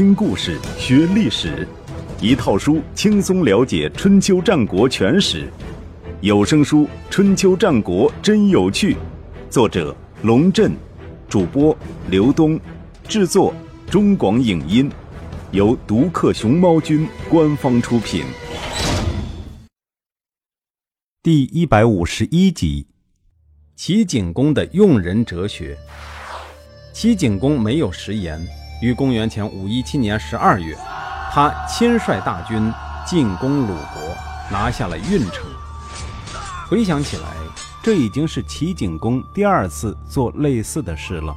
听故事学历史，一套书轻松了解春秋战国全史。有声书《春秋战国真有趣》，作者龙震，主播刘东，制作中广影音，由独克熊猫君官方出品。第一百五十一集，齐景公的用人哲学。齐景公没有食言。于公元前五一七年十二月，他亲率大军进攻鲁国，拿下了运城。回想起来，这已经是齐景公第二次做类似的事了。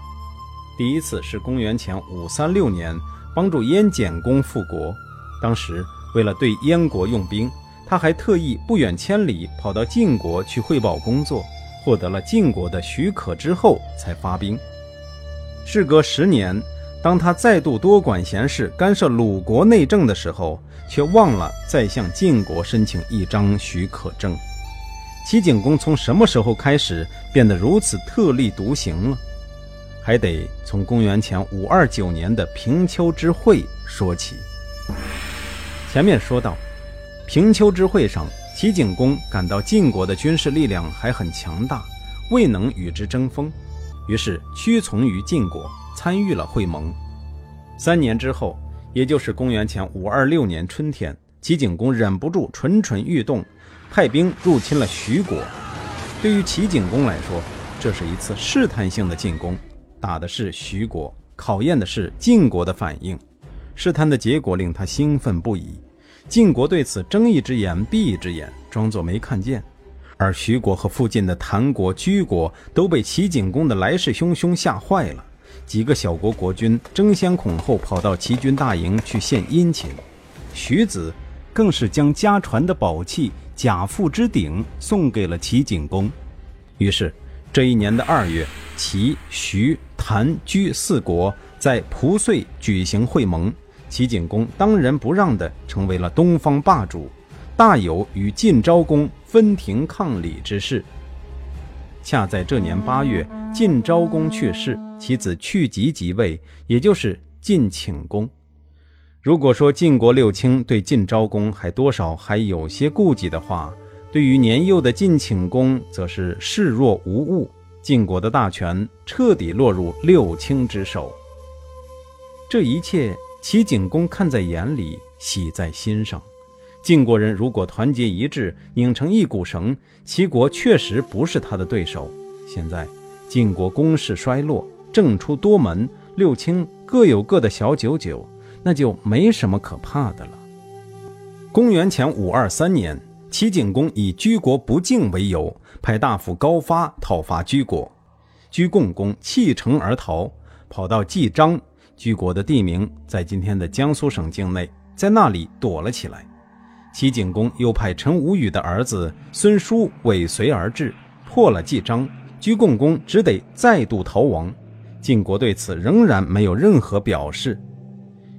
第一次是公元前五三六年，帮助燕简公复国。当时为了对燕国用兵，他还特意不远千里跑到晋国去汇报工作，获得了晋国的许可之后才发兵。事隔十年。当他再度多管闲事、干涉鲁国内政的时候，却忘了再向晋国申请一张许可证。齐景公从什么时候开始变得如此特立独行了？还得从公元前五二九年的平丘之会说起。前面说到，平丘之会上，齐景公感到晋国的军事力量还很强大，未能与之争锋，于是屈从于晋国。参与了会盟。三年之后，也就是公元前五二六年春天，齐景公忍不住蠢蠢欲动，派兵入侵了徐国。对于齐景公来说，这是一次试探性的进攻，打的是徐国，考验的是晋国的反应。试探的结果令他兴奋不已。晋国对此睁一只眼闭一只眼，装作没看见。而徐国和附近的谭国、居国都被齐景公的来势汹汹吓坏了。几个小国国君争先恐后跑到齐军大营去献殷勤，徐子更是将家传的宝器贾父之鼎送给了齐景公。于是，这一年的二月，齐、徐、谭、居四国在蒲遂举行会盟，齐景公当仁不让地成为了东方霸主，大有与晋昭公分庭抗礼之势。恰在这年八月，晋昭公去世，其子去疾即位，也就是晋顷公。如果说晋国六卿对晋昭公还多少还有些顾忌的话，对于年幼的晋顷公则是视若无物。晋国的大权彻底落入六卿之手。这一切，齐景公看在眼里，喜在心上。晋国人如果团结一致，拧成一股绳，齐国确实不是他的对手。现在晋国攻势衰落，政出多门，六卿各有各的小九九，那就没什么可怕的了。公元前五二三年，齐景公以居国不敬为由，派大夫高发讨伐居国。居共公弃城而逃，跑到季章（居国的地名在今天的江苏省境内），在那里躲了起来。齐景公又派陈无宇的儿子孙叔尾随而至，破了季章，居共公只得再度逃亡。晋国对此仍然没有任何表示。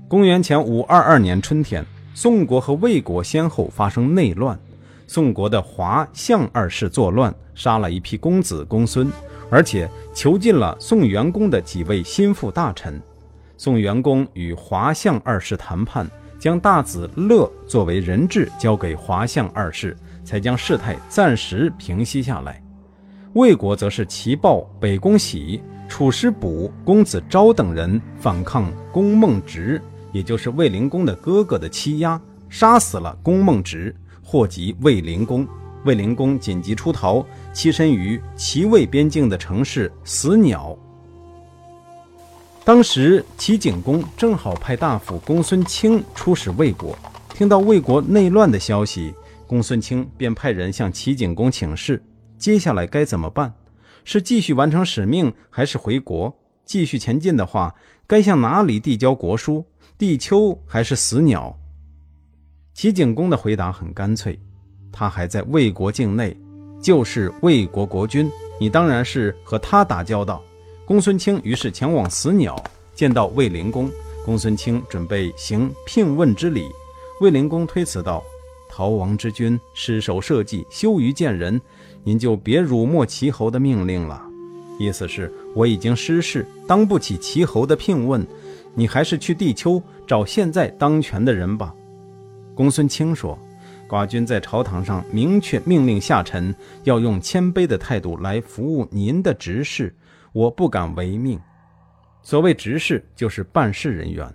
公元前五二二年春天，宋国和魏国先后发生内乱，宋国的华相二世作乱，杀了一批公子公孙，而且囚禁了宋元公的几位心腹大臣。宋元公与华相二世谈判。将大子乐作为人质交给华相二世，才将事态暂时平息下来。魏国则是齐豹、北宫喜、楚师卜、公子昭等人反抗公孟直，也就是卫灵公的哥哥的欺压，杀死了公孟直，祸及卫灵公。卫灵公紧急出逃，栖身于齐魏边境的城市死鸟。当时齐景公正好派大夫公孙卿出使魏国，听到魏国内乱的消息，公孙卿便派人向齐景公请示：接下来该怎么办？是继续完成使命，还是回国？继续前进的话，该向哪里递交国书？地丘还是死鸟？齐景公的回答很干脆：他还在魏国境内，就是魏国国君，你当然是和他打交道。公孙卿于是前往死鸟，见到卫灵公。公孙卿准备行聘问之礼，卫灵公推辞道：“逃亡之君失守社稷，羞于见人，您就别辱没齐侯的命令了。意思是我已经失势，当不起齐侯的聘问，你还是去地丘找现在当权的人吧。”公孙卿说：“寡君在朝堂上明确命令下臣要用谦卑的态度来服务您的执事，我不敢违命。所谓执事，就是办事人员，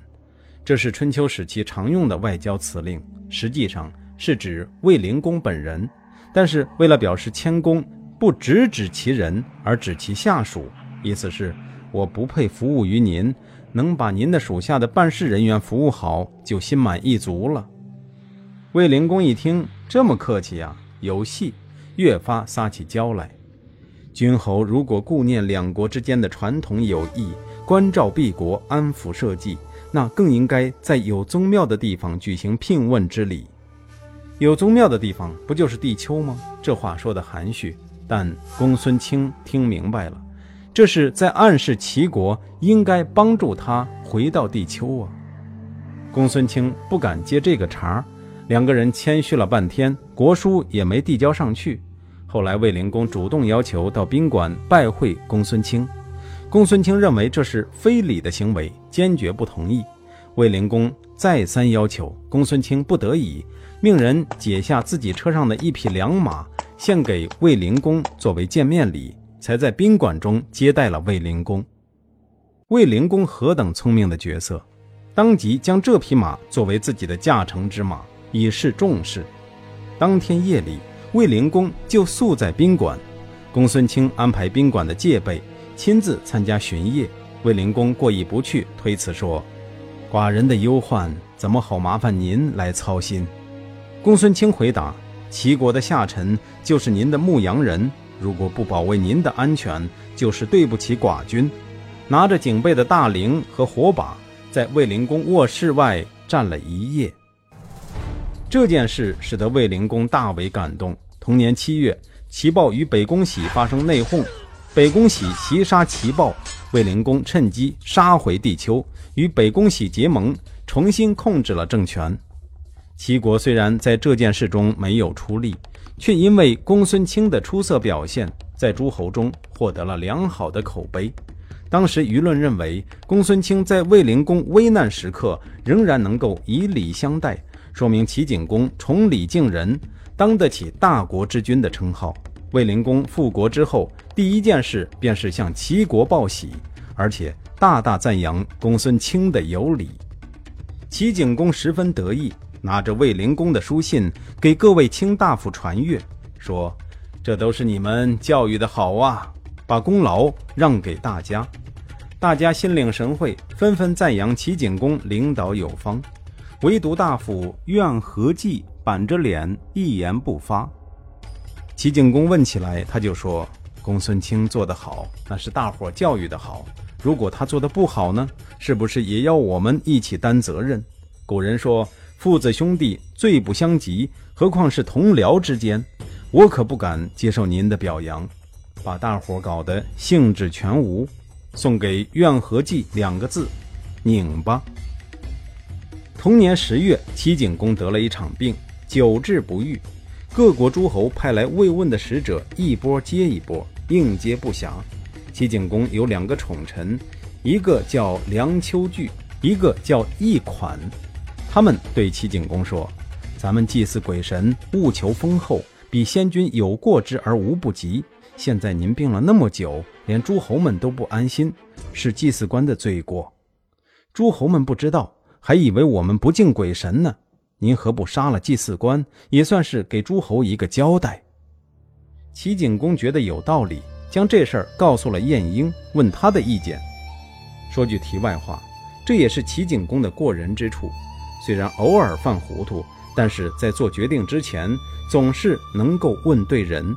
这是春秋时期常用的外交辞令，实际上是指卫灵公本人。但是为了表示谦恭，不直指其人，而指其下属，意思是我不配服务于您，能把您的属下的办事人员服务好，就心满意足了。”卫灵公一听这么客气呀，有戏，越发撒起娇来。君侯如果顾念两国之间的传统友谊，关照敝国，安抚社稷，那更应该在有宗庙的地方举行聘问之礼。有宗庙的地方不就是地丘吗？这话说的含蓄，但公孙卿听明白了，这是在暗示齐国应该帮助他回到地丘啊。公孙卿不敢接这个茬儿。两个人谦虚了半天，国书也没递交上去。后来卫灵公主动要求到宾馆拜会公孙卿，公孙卿认为这是非礼的行为，坚决不同意。卫灵公再三要求，公孙卿不得已，命人解下自己车上的一匹良马，献给卫灵公作为见面礼，才在宾馆中接待了卫灵公。卫灵公何等聪明的角色，当即将这匹马作为自己的驾乘之马。以示重视。当天夜里，卫灵公就宿在宾馆。公孙卿安排宾馆的戒备，亲自参加巡夜。卫灵公过意不去，推辞说：“寡人的忧患怎么好麻烦您来操心？”公孙卿回答：“齐国的下臣就是您的牧羊人，如果不保卫您的安全，就是对不起寡君。”拿着警备的大铃和火把，在卫灵公卧室外站了一夜。这件事使得卫灵公大为感动。同年七月，齐豹与北宫喜发生内讧，北宫喜袭杀齐豹，卫灵公趁机杀回地丘，与北宫喜结盟，重新控制了政权。齐国虽然在这件事中没有出力，却因为公孙卿的出色表现，在诸侯中获得了良好的口碑。当时舆论认为，公孙卿在卫灵公危难时刻仍然能够以礼相待。说明齐景公崇礼敬人，当得起大国之君的称号。卫灵公复国之后，第一件事便是向齐国报喜，而且大大赞扬公孙卿的有礼。齐景公十分得意，拿着卫灵公的书信给各位卿大夫传阅，说：“这都是你们教育的好啊，把功劳让给大家。”大家心领神会，纷纷赞扬齐景公领导有方。唯独大夫苑和济板着脸一言不发。齐景公问起来，他就说：“公孙卿做得好，那是大伙教育的好。如果他做的不好呢？是不是也要我们一起担责任？”古人说：“父子兄弟最不相及，何况是同僚之间？”我可不敢接受您的表扬，把大伙搞得兴致全无。送给苑和济两个字：拧巴。同年十月，齐景公得了一场病，久治不愈。各国诸侯派来慰问的使者一波接一波，应接不暇。齐景公有两个宠臣，一个叫梁丘据，一个叫易款。他们对齐景公说：“咱们祭祀鬼神，务求丰厚，比先君有过之而无不及。现在您病了那么久，连诸侯们都不安心，是祭祀官的罪过。诸侯们不知道。”还以为我们不敬鬼神呢，您何不杀了祭祀官，也算是给诸侯一个交代？齐景公觉得有道理，将这事儿告诉了晏婴，问他的意见。说句题外话，这也是齐景公的过人之处，虽然偶尔犯糊涂，但是在做决定之前，总是能够问对人。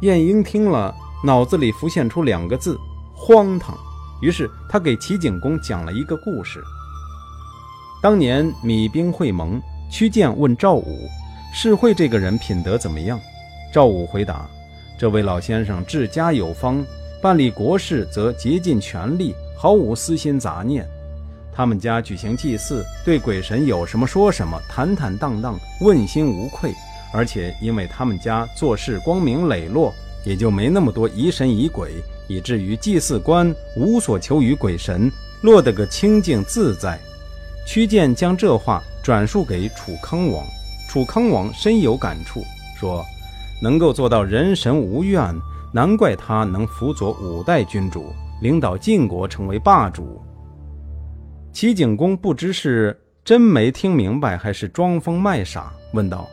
晏婴听了，脑子里浮现出两个字：荒唐。于是他给齐景公讲了一个故事。当年米兵会盟，屈建问赵武：“世会这个人品德怎么样？”赵武回答：“这位老先生治家有方，办理国事则竭尽全力，毫无私心杂念。他们家举行祭祀，对鬼神有什么说什么，坦坦荡荡，问心无愧。而且因为他们家做事光明磊落，也就没那么多疑神疑鬼，以至于祭祀官无所求于鬼神，落得个清净自在。”屈建将这话转述给楚康王，楚康王深有感触，说：“能够做到人神无怨，难怪他能辅佐五代君主，领导晋国成为霸主。”齐景公不知是真没听明白，还是装疯卖傻，问道：“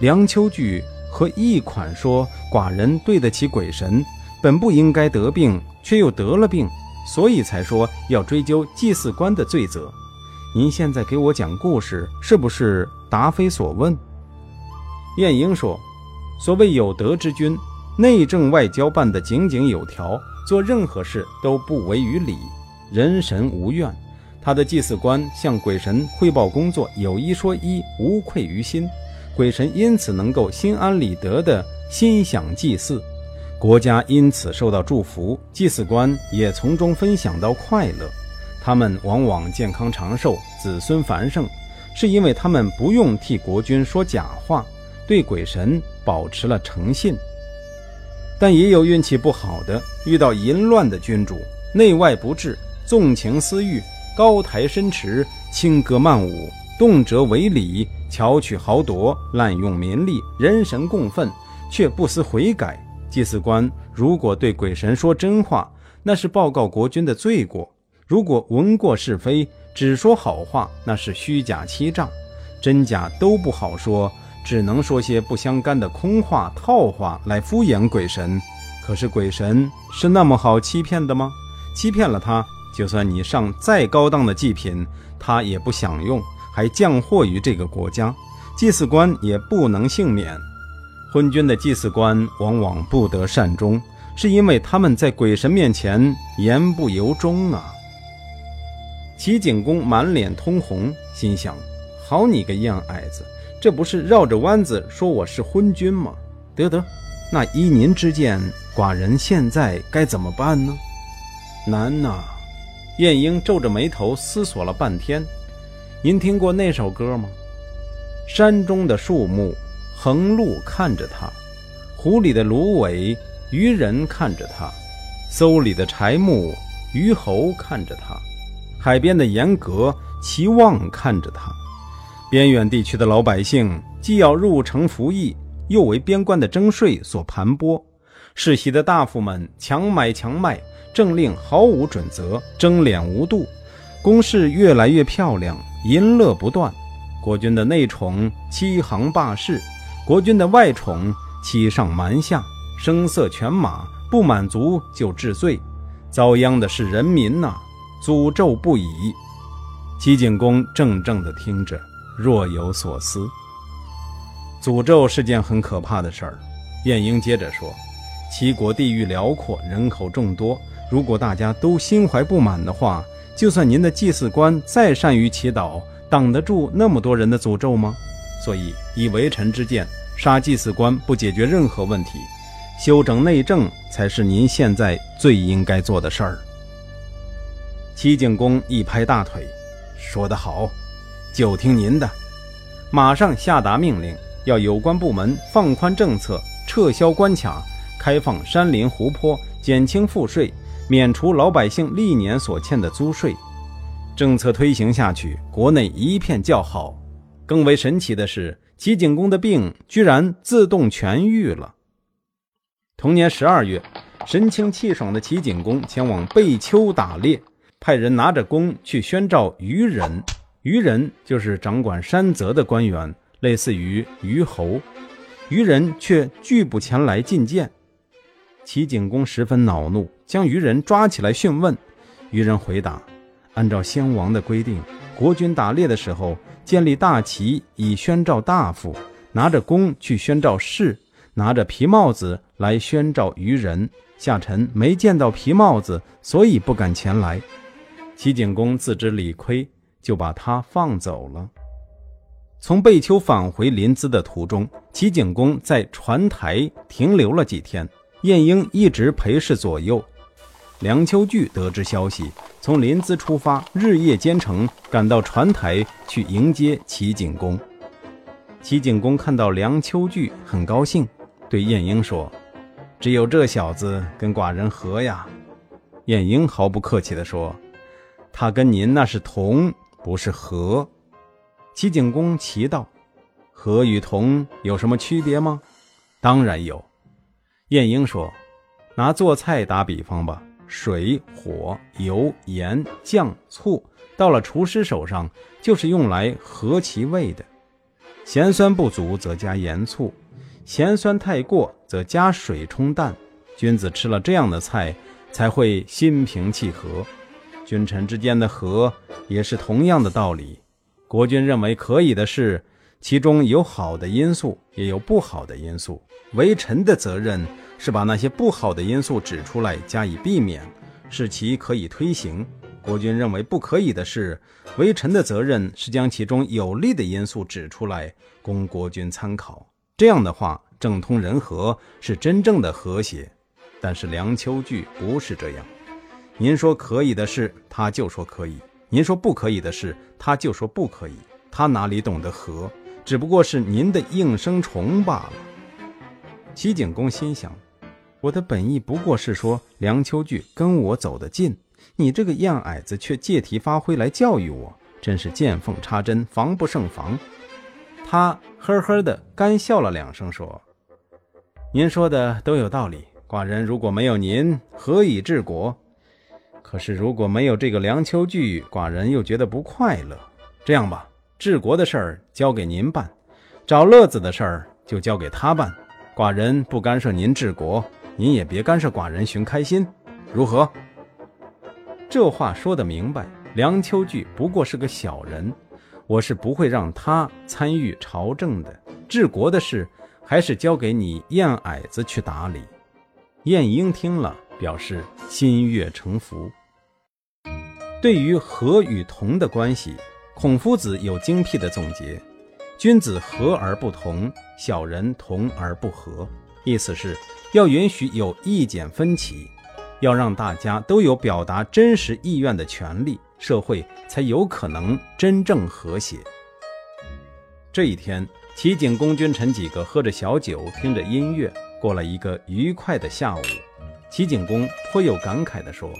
梁丘据和一款说寡人对得起鬼神，本不应该得病，却又得了病，所以才说要追究祭祀官的罪责。”您现在给我讲故事，是不是答非所问？晏婴说：“所谓有德之君，内政外交办得井井有条，做任何事都不违于礼，人神无怨。他的祭祀官向鬼神汇报工作，有一说一，无愧于心。鬼神因此能够心安理得的心想祭祀，国家因此受到祝福，祭祀官也从中分享到快乐。”他们往往健康长寿，子孙繁盛，是因为他们不用替国君说假话，对鬼神保持了诚信。但也有运气不好的，遇到淫乱的君主，内外不治，纵情私欲，高台深池，轻歌曼舞，动辄为礼，巧取豪夺，滥用民力，人神共愤，却不思悔改。祭祀官如果对鬼神说真话，那是报告国君的罪过。如果闻过是非，只说好话，那是虚假欺诈，真假都不好说，只能说些不相干的空话套话来敷衍鬼神。可是鬼神是那么好欺骗的吗？欺骗了他，就算你上再高档的祭品，他也不享用，还降祸于这个国家，祭祀官也不能幸免。昏君的祭祀官往往不得善终，是因为他们在鬼神面前言不由衷啊。齐景公满脸通红，心想：“好你个样矮子，这不是绕着弯子说我是昏君吗？”得得，那依您之见，寡人现在该怎么办呢？难呐！晏婴皱着眉头思索了半天。您听过那首歌吗？山中的树木，横路看着他；湖里的芦苇，渔人看着他；搜里的柴木，虞侯看着他。海边的严格齐望看着他，边远地区的老百姓既要入城服役，又为边关的征税所盘剥；世袭的大夫们强买强卖，政令毫无准则，争敛无度，宫室越来越漂亮，淫乐不断。国君的内宠欺行霸市，国君的外宠欺上瞒下，声色犬马，不满足就治罪，遭殃的是人民呐！诅咒不已，齐景公怔怔地听着，若有所思。诅咒是件很可怕的事儿。晏婴接着说：“齐国地域辽阔，人口众多，如果大家都心怀不满的话，就算您的祭祀官再善于祈祷，挡得住那么多人的诅咒吗？所以，以为臣之见，杀祭祀官不解决任何问题，修整内政才是您现在最应该做的事儿。”齐景公一拍大腿，说得好，就听您的。马上下达命令，要有关部门放宽政策，撤销关卡，开放山林湖泊，减轻赋税，免除老百姓历年所欠的租税。政策推行下去，国内一片叫好。更为神奇的是，齐景公的病居然自动痊愈了。同年十二月，神清气爽的齐景公前往贝丘打猎。派人拿着弓去宣召愚人，愚人就是掌管山泽的官员，类似于虞侯。愚人却拒不前来觐见。齐景公十分恼怒，将虞人抓起来讯问。虞人回答：“按照先王的规定，国君打猎的时候，建立大旗以宣召大夫，拿着弓去宣召士，拿着皮帽子来宣召愚人。下臣没见到皮帽子，所以不敢前来。”齐景公自知理亏，就把他放走了。从贝丘返回临淄的途中，齐景公在船台停留了几天。晏婴一直陪侍左右。梁丘据得知消息，从临淄出发，日夜兼程，赶到船台去迎接齐景公。齐景公看到梁丘据，很高兴，对晏婴说：“只有这小子跟寡人和呀。”晏婴毫不客气地说。他跟您那是同，不是和。齐景公奇道：“和与同有什么区别吗？”当然有。晏婴说：“拿做菜打比方吧，水、火、油、盐、酱、醋，到了厨师手上，就是用来和其味的。咸酸不足，则加盐醋；咸酸太过，则加水冲淡。君子吃了这样的菜，才会心平气和。君臣之间的和，也是同样的道理。”国君认为可以的事，其中有好的因素，也有不好的因素。为臣的责任是把那些不好的因素指出来，加以避免，使其可以推行。国君认为不可以的事，为臣的责任是将其中有利的因素指出来，供国君参考。这样的话，政通人和，是真正的和谐。但是梁丘据不是这样，您说可以的事，他就说可以。您说不可以的事，他就说不可以。他哪里懂得和？只不过是您的应声虫罢了。齐景公心想：我的本意不过是说梁丘据跟我走得近，你这个样矮子却借题发挥来教育我，真是见缝插针，防不胜防。他呵呵的干笑了两声，说：“您说的都有道理。寡人如果没有您，何以治国？”可是如果没有这个梁丘据，寡人又觉得不快乐。这样吧，治国的事儿交给您办，找乐子的事儿就交给他办。寡人不干涉您治国，您也别干涉寡人寻开心，如何？这话说得明白，梁丘据不过是个小人，我是不会让他参与朝政的。治国的事还是交给你燕矮子去打理。晏婴听了，表示心悦诚服。对于和与同的关系，孔夫子有精辟的总结：君子和而不同，小人同而不和。意思是要允许有意见分歧，要让大家都有表达真实意愿的权利，社会才有可能真正和谐。这一天，齐景公君臣几个喝着小酒，听着音乐，过了一个愉快的下午。齐景公颇有感慨地说。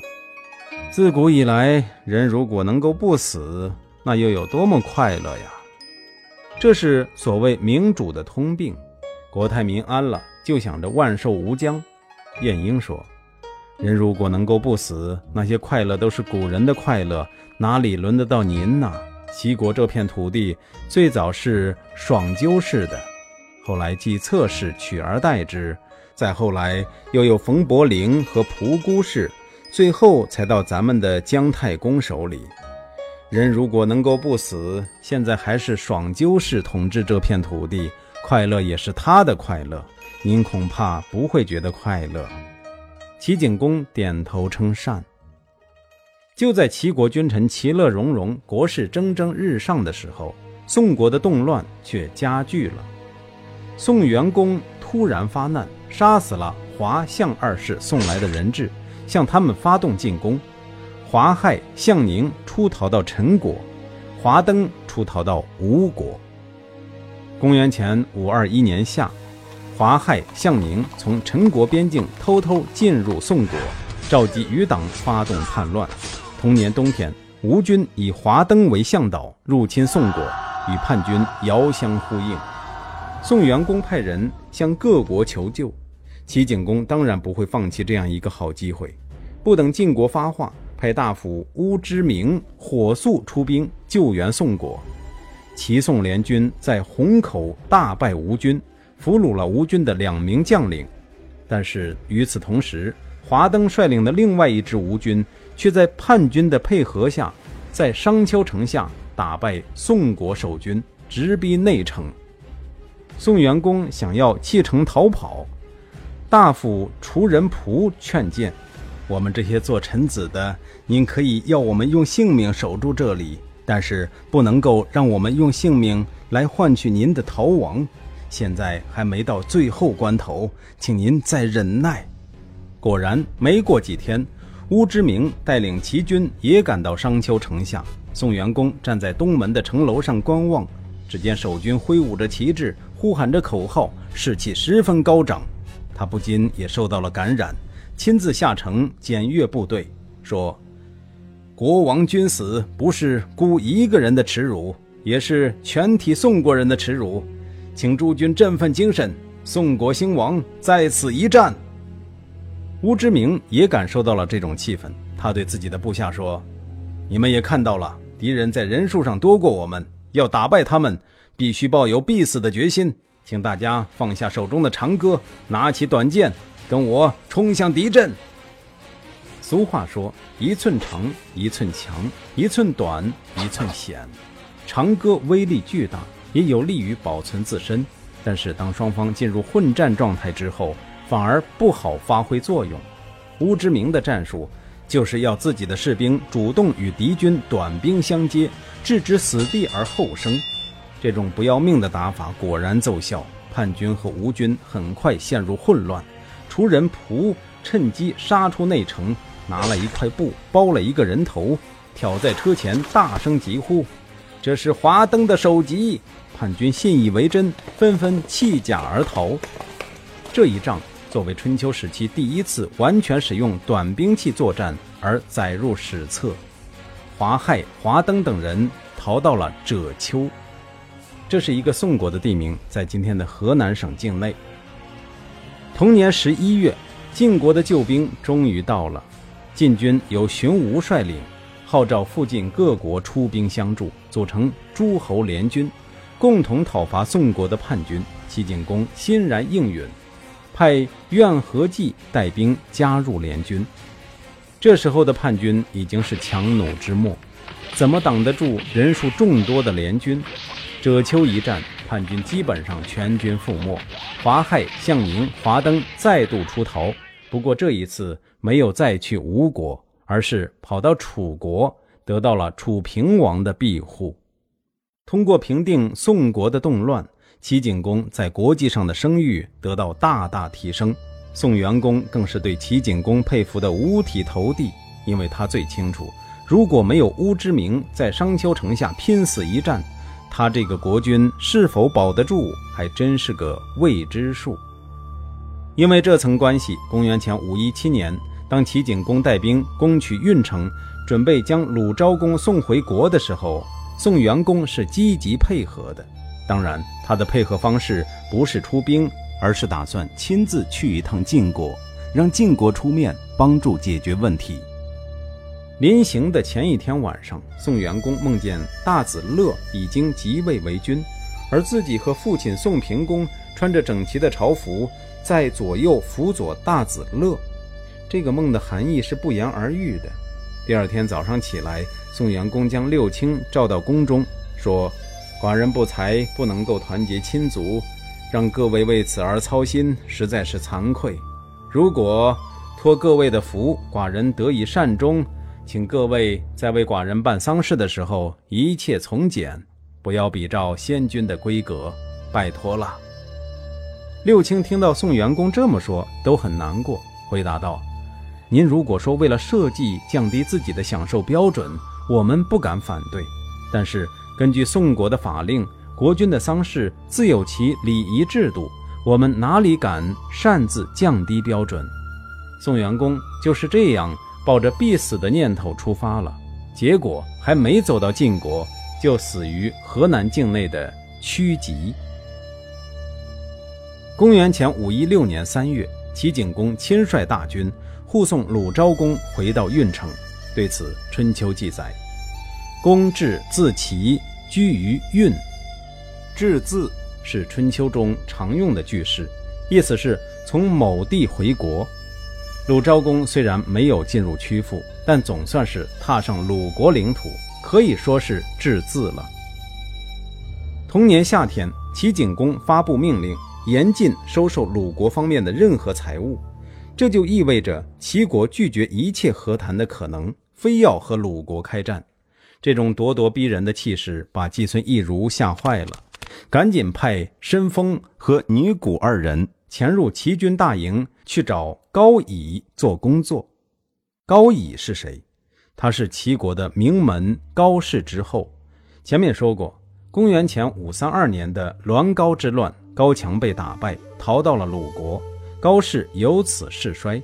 自古以来，人如果能够不死，那又有多么快乐呀！这是所谓民主的通病。国泰民安了，就想着万寿无疆。晏婴说：“人如果能够不死，那些快乐都是古人的快乐，哪里轮得到您呢？”齐国这片土地最早是爽鸠氏的，后来继策氏取而代之，再后来又有冯伯陵和蒲姑氏。最后才到咱们的姜太公手里。人如果能够不死，现在还是爽鸠氏统治这片土地，快乐也是他的快乐。您恐怕不会觉得快乐。齐景公点头称善。就在齐国君臣其乐融融、国势蒸蒸日上的时候，宋国的动乱却加剧了。宋元公突然发难，杀死了华相二世送来的人质。向他们发动进攻，华害向宁出逃到陈国，华登出逃到吴国。公元前五二一年夏，华害向宁从陈国边境偷偷进入宋国，召集余党发动叛乱。同年冬天，吴军以华登为向导入侵宋国，与叛军遥相呼应。宋元公派人向各国求救。齐景公当然不会放弃这样一个好机会，不等晋国发话，派大夫乌之明火速出兵救援宋国。齐宋联军在虹口大败吴军，俘虏了吴军的两名将领。但是与此同时，华登率领的另外一支吴军却在叛军的配合下，在商丘城下打败宋国守军，直逼内城。宋元公想要弃城逃跑。大夫楚人仆劝谏：“我们这些做臣子的，您可以要我们用性命守住这里，但是不能够让我们用性命来换取您的逃亡。现在还没到最后关头，请您再忍耐。”果然，没过几天，乌之明带领齐军也赶到商丘城下。宋元公站在东门的城楼上观望，只见守军挥舞着旗帜，呼喊着口号，士气十分高涨。他不禁也受到了感染，亲自下城检阅部队，说：“国王君死不是孤一个人的耻辱，也是全体宋国人的耻辱，请诸君振奋精神，宋国兴亡在此一战。吴之明也感受到了这种气氛，他对自己的部下说：“你们也看到了，敌人在人数上多过我们，要打败他们，必须抱有必死的决心。请大家放下手中的长戈，拿起短剑，跟我冲向敌阵。”俗话说：“一寸长，一寸强；一寸短，一寸险。”长戈威力巨大，也有利于保存自身。但是，当双方进入混战状态之后，反而不好发挥作用。吴之明的战术就是要自己的士兵主动与敌军短兵相接，置之死地而后生。这种不要命的打法果然奏效，叛军和吴军很快陷入混乱。楚人仆趁机杀出内城。拿了一块布包了一个人头，挑在车前，大声疾呼：“这是华灯的首级！”叛军信以为真，纷纷弃甲而逃。这一仗作为春秋时期第一次完全使用短兵器作战而载入史册。华亥、华登等人逃到了赭丘，这是一个宋国的地名，在今天的河南省境内。同年十一月，晋国的救兵终于到了。晋军由荀吴率领，号召附近各国出兵相助，组成诸侯联军，共同讨伐宋国的叛军。齐景公欣然应允，派苑和济带兵加入联军。这时候的叛军已经是强弩之末，怎么挡得住人数众多的联军？赭丘一战，叛军基本上全军覆没。华亥、项宁、华登再度出逃。不过这一次没有再去吴国，而是跑到楚国，得到了楚平王的庇护。通过平定宋国的动乱，齐景公在国际上的声誉得到大大提升。宋元公更是对齐景公佩服的五体投地，因为他最清楚，如果没有乌之明在商丘城下拼死一战，他这个国君是否保得住，还真是个未知数。因为这层关系，公元前五一七年，当齐景公带兵攻取运城，准备将鲁昭公送回国的时候，宋元公是积极配合的。当然，他的配合方式不是出兵，而是打算亲自去一趟晋国，让晋国出面帮助解决问题。临行的前一天晚上，宋元公梦见大子乐已经即位为君，而自己和父亲宋平公穿着整齐的朝服。在左右辅佐大子乐，这个梦的含义是不言而喻的。第二天早上起来，宋元公将六卿召到宫中，说：“寡人不才，不能够团结亲族，让各位为此而操心，实在是惭愧。如果托各位的福，寡人得以善终，请各位在为寡人办丧事的时候，一切从简，不要比照先君的规格，拜托了。”六卿听到宋元公这么说，都很难过，回答道：“您如果说为了社稷降低自己的享受标准，我们不敢反对。但是根据宋国的法令，国君的丧事自有其礼仪制度，我们哪里敢擅自降低标准？”宋元公就是这样抱着必死的念头出发了，结果还没走到晋国，就死于河南境内的曲棘。公元前五一六年三月，齐景公亲率大军护送鲁昭公回到郓城。对此，《春秋》记载：“公至自齐，居于郓。”“至”字是春秋中常用的句式，意思是从某地回国。鲁昭公虽然没有进入曲阜，但总算是踏上鲁国领土，可以说是至字了。同年夏天，齐景公发布命令。严禁收受鲁国方面的任何财物，这就意味着齐国拒绝一切和谈的可能，非要和鲁国开战。这种咄咄逼人的气势把季孙意如吓坏了，赶紧派申丰和尼古二人潜入齐军大营，去找高乙做工作。高乙是谁？他是齐国的名门高氏之后。前面说过，公元前五三二年的栾高之乱。高强被打败，逃到了鲁国，高氏由此势衰。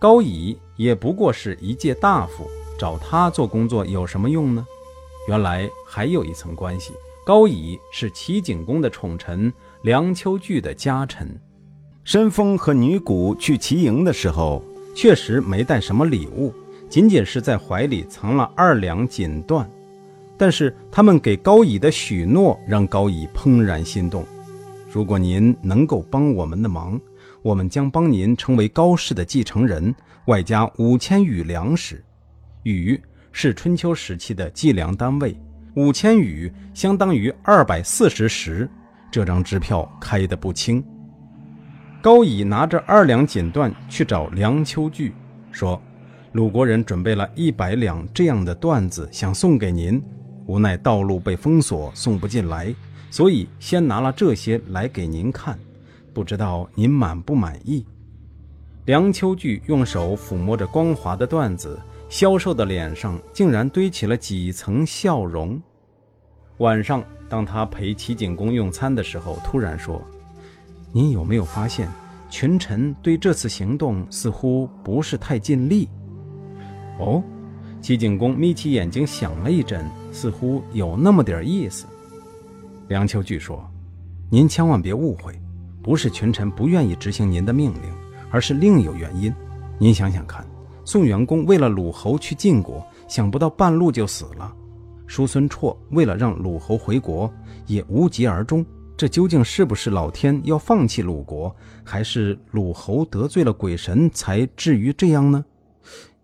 高乙也不过是一介大夫，找他做工作有什么用呢？原来还有一层关系。高乙是齐景公的宠臣梁丘据的家臣。申丰和女贾去齐营的时候，确实没带什么礼物，仅仅是在怀里藏了二两锦缎。但是他们给高乙的许诺，让高乙怦然心动。如果您能够帮我们的忙，我们将帮您成为高氏的继承人，外加五千羽粮食。羽是春秋时期的计量单位。五千羽相当于二百四十石，这张支票开得不轻。高乙拿着二两锦缎去找梁秋据，说：“鲁国人准备了一百两这样的缎子，想送给您，无奈道路被封锁，送不进来，所以先拿了这些来给您看，不知道您满不满意？”梁秋据用手抚摸着光滑的缎子。消瘦的脸上竟然堆起了几层笑容。晚上，当他陪齐景公用餐的时候，突然说：“您有没有发现，群臣对这次行动似乎不是太尽力？”哦，齐景公眯起眼睛想了一阵，似乎有那么点意思。梁丘据说：“您千万别误会，不是群臣不愿意执行您的命令，而是另有原因。您想想看。”宋元公为了鲁侯去晋国，想不到半路就死了；叔孙绰为了让鲁侯回国，也无疾而终。这究竟是不是老天要放弃鲁国，还是鲁侯得罪了鬼神才至于这样呢？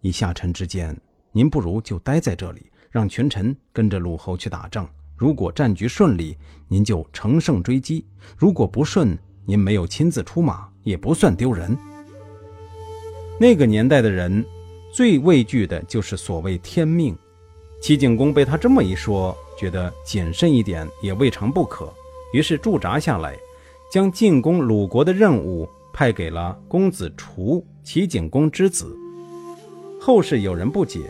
以下臣之见，您不如就待在这里，让群臣跟着鲁侯去打仗。如果战局顺利，您就乘胜追击；如果不顺，您没有亲自出马，也不算丢人。那个年代的人，最畏惧的就是所谓天命。齐景公被他这么一说，觉得谨慎一点也未尝不可，于是驻扎下来，将进攻鲁国的任务派给了公子除，齐景公之子。后世有人不解：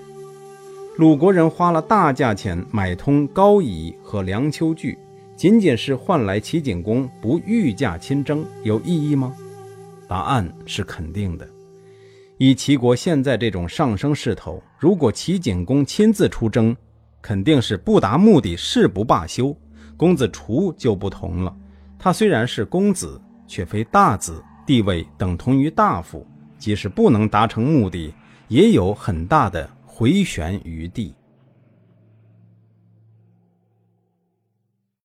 鲁国人花了大价钱买通高乙和梁丘据，仅仅是换来齐景公不御驾亲征，有意义吗？答案是肯定的。以齐国现在这种上升势头，如果齐景公亲自出征，肯定是不达目的誓不罢休。公子除就不同了，他虽然是公子，却非大子，地位等同于大夫，即使不能达成目的，也有很大的回旋余地。